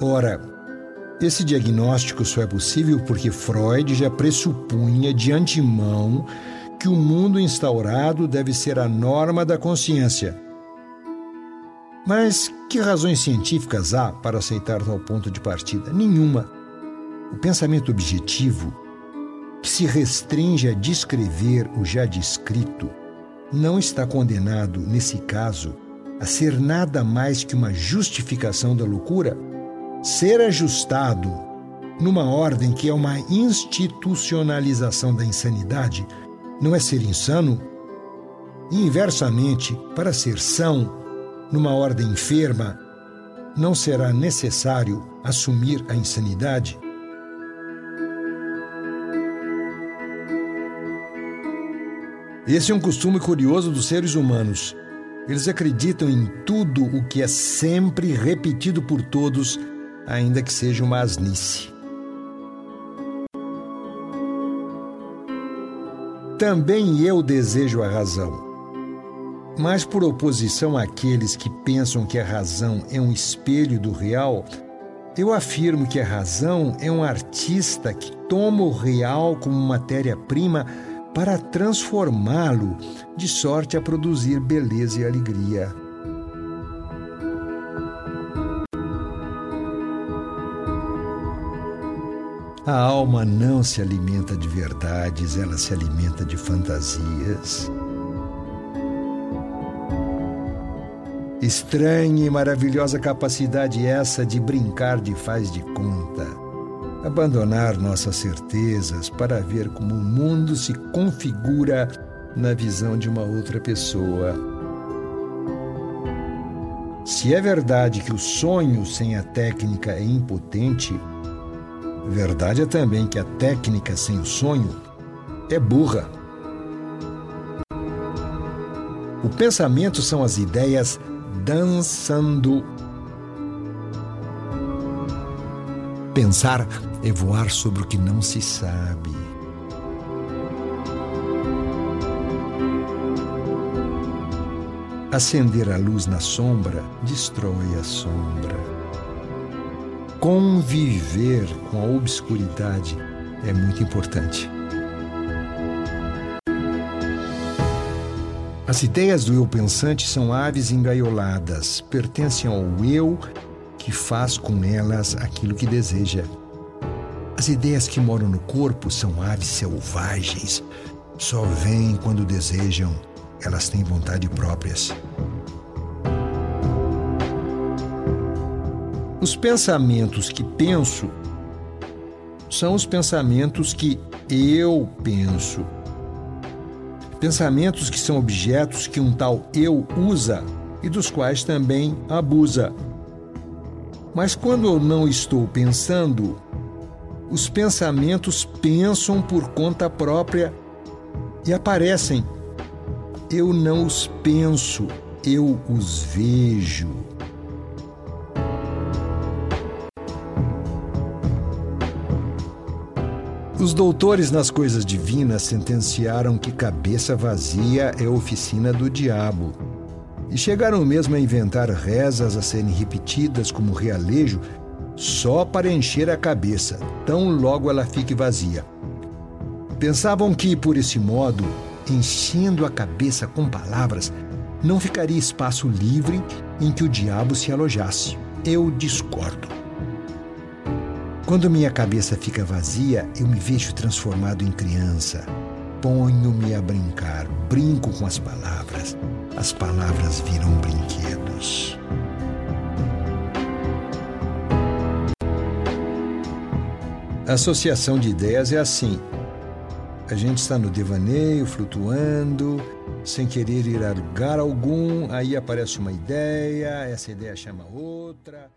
Ora, esse diagnóstico só é possível porque Freud já pressupunha de antemão que o mundo instaurado deve ser a norma da consciência. Mas que razões científicas há para aceitar tal ponto de partida? Nenhuma. O pensamento objetivo, que se restringe a descrever o já descrito, não está condenado, nesse caso, a ser nada mais que uma justificação da loucura? Ser ajustado numa ordem que é uma institucionalização da insanidade não é ser insano? E, inversamente, para ser são, numa ordem enferma, não será necessário assumir a insanidade? Esse é um costume curioso dos seres humanos. Eles acreditam em tudo o que é sempre repetido por todos ainda que seja uma asnice. Também eu desejo a razão. Mas, por oposição àqueles que pensam que a razão é um espelho do real, eu afirmo que a razão é um artista que toma o real como matéria-prima para transformá-lo, de sorte a produzir beleza e alegria. A alma não se alimenta de verdades, ela se alimenta de fantasias. Estranha e maravilhosa capacidade essa de brincar de faz de conta, abandonar nossas certezas para ver como o mundo se configura na visão de uma outra pessoa. Se é verdade que o sonho sem a técnica é impotente, Verdade é também que a técnica sem o sonho é burra. O pensamento são as ideias dançando. Pensar é voar sobre o que não se sabe. Acender a luz na sombra destrói a sombra conviver com a obscuridade é muito importante. As ideias do eu pensante são aves engaioladas, pertencem ao eu que faz com elas aquilo que deseja. As ideias que moram no corpo são aves selvagens, só vêm quando desejam, elas têm vontade próprias. Os pensamentos que penso são os pensamentos que eu penso. Pensamentos que são objetos que um tal eu usa e dos quais também abusa. Mas quando eu não estou pensando, os pensamentos pensam por conta própria e aparecem. Eu não os penso, eu os vejo. Os doutores nas coisas divinas sentenciaram que cabeça vazia é oficina do diabo. E chegaram mesmo a inventar rezas a serem repetidas como realejo só para encher a cabeça, tão logo ela fique vazia. Pensavam que, por esse modo, enchendo a cabeça com palavras, não ficaria espaço livre em que o diabo se alojasse. Eu discordo. Quando minha cabeça fica vazia, eu me vejo transformado em criança. Ponho-me a brincar, brinco com as palavras. As palavras viram brinquedos. A associação de ideias é assim. A gente está no devaneio, flutuando, sem querer ir a lugar algum, aí aparece uma ideia, essa ideia chama outra.